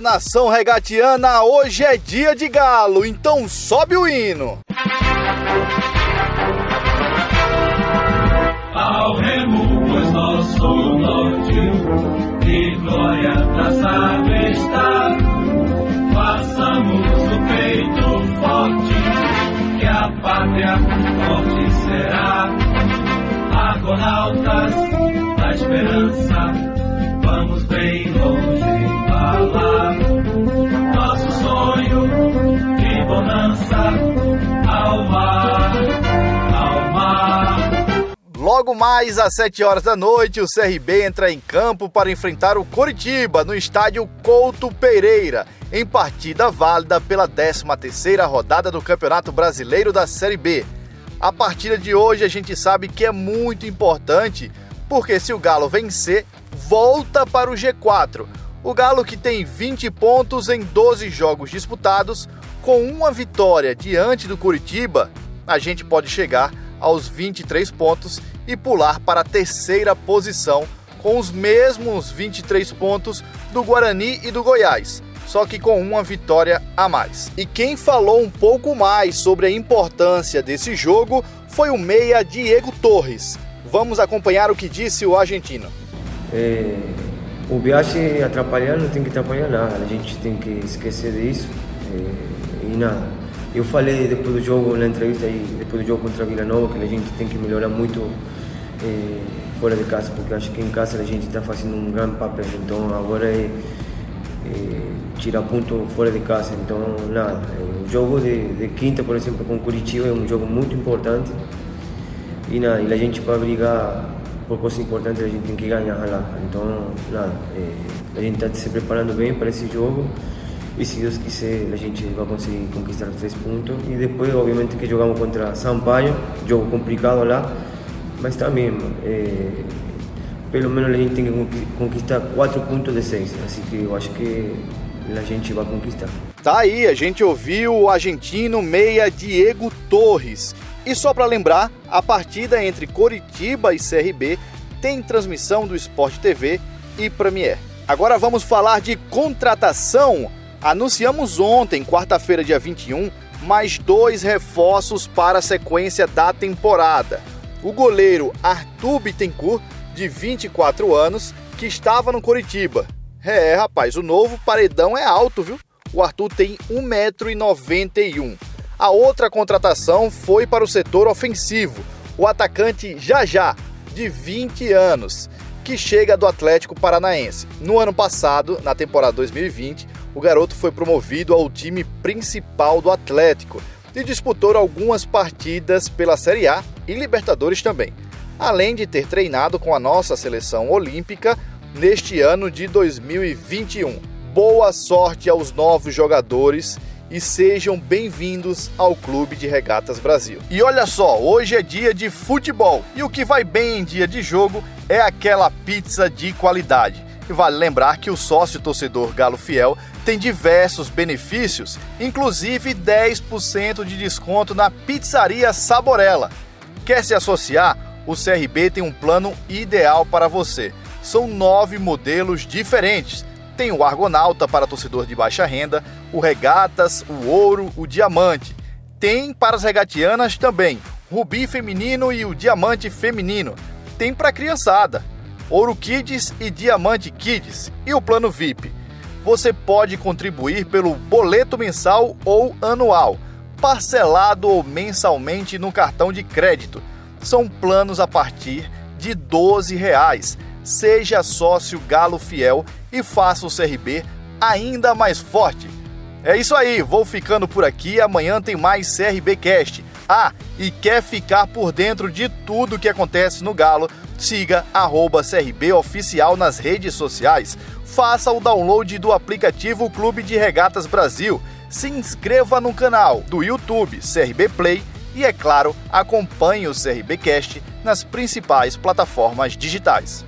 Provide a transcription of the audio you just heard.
Nação regatiana, hoje é dia de galo, então sobe o hino. Ao remo, pois nosso norte, de glória traçado está. Façamos o peito forte, que a pátria forte será. Argonautas da esperança vamos bem longe Logo mais às 7 horas da noite, o CRB entra em campo para enfrentar o Coritiba no estádio Couto Pereira, em partida válida pela 13ª rodada do Campeonato Brasileiro da Série B. A partida de hoje a gente sabe que é muito importante, porque se o Galo vencer, volta para o G4. O Galo, que tem 20 pontos em 12 jogos disputados, com uma vitória diante do Curitiba, a gente pode chegar aos 23 pontos e pular para a terceira posição, com os mesmos 23 pontos do Guarani e do Goiás, só que com uma vitória a mais. E quem falou um pouco mais sobre a importância desse jogo foi o meia Diego Torres. Vamos acompanhar o que disse o argentino. É, o viagem atrapalhar não tem que atrapalhar nada, a gente tem que esquecer disso. É, e nada. Eu falei depois do jogo, na entrevista, aí, depois do jogo contra a Vila Nova, que a gente tem que melhorar muito é, fora de casa, porque acho que em casa a gente está fazendo um grande papel. Então agora é, é tirar ponto fora de casa. Então, nada. É, o jogo de, de, quinta, por exemplo, com Curitiba é um jogo muito importante. E, nada, e a gente para brigar por coisas importantes a gente tem que ganhar lá. Então, nada, é, a gente está se preparando bem para esse jogo e se Deus quiser a gente vai conseguir conquistar os três pontos. E depois, obviamente, que jogamos contra Sampaio, jogo complicado lá, mas também, é, pelo menos a gente tem que conquistar quatro pontos de seis. Assim que eu acho que a gente vai conquistar. Tá aí, a gente ouviu o argentino meia Diego Torres. E só para lembrar, a partida entre Coritiba e CRB tem transmissão do Sport TV e Premier. Agora vamos falar de contratação. Anunciamos ontem, quarta-feira, dia 21, mais dois reforços para a sequência da temporada. O goleiro Arthur Bittencourt, de 24 anos, que estava no Coritiba. É, rapaz, o novo paredão é alto, viu? O Arthur tem 1,91m. A outra contratação foi para o setor ofensivo, o atacante Jajá, de 20 anos, que chega do Atlético Paranaense. No ano passado, na temporada 2020, o garoto foi promovido ao time principal do Atlético e disputou algumas partidas pela Série A e Libertadores também, além de ter treinado com a nossa seleção olímpica neste ano de 2021. Boa sorte aos novos jogadores e sejam bem-vindos ao Clube de Regatas Brasil. E olha só, hoje é dia de futebol e o que vai bem em dia de jogo é aquela pizza de qualidade. E vale lembrar que o sócio torcedor Galo Fiel tem diversos benefícios, inclusive 10% de desconto na pizzaria Saborella. Quer se associar? O CRB tem um plano ideal para você. São nove modelos diferentes tem o Argonauta para torcedor de baixa renda, o Regatas, o Ouro, o Diamante. Tem para as regatianas também, Rubi feminino e o Diamante feminino. Tem para criançada, Ouro Kids e Diamante Kids e o plano VIP. Você pode contribuir pelo boleto mensal ou anual, parcelado ou mensalmente no cartão de crédito. São planos a partir de R$ 12. Reais seja sócio Galo Fiel e faça o CRB ainda mais forte. É isso aí, vou ficando por aqui. Amanhã tem mais CRB Cast. Ah, e quer ficar por dentro de tudo que acontece no Galo? Siga arroba CRB Oficial nas redes sociais. Faça o download do aplicativo Clube de Regatas Brasil. Se inscreva no canal do YouTube CRB Play e, é claro, acompanhe o CRBcast nas principais plataformas digitais.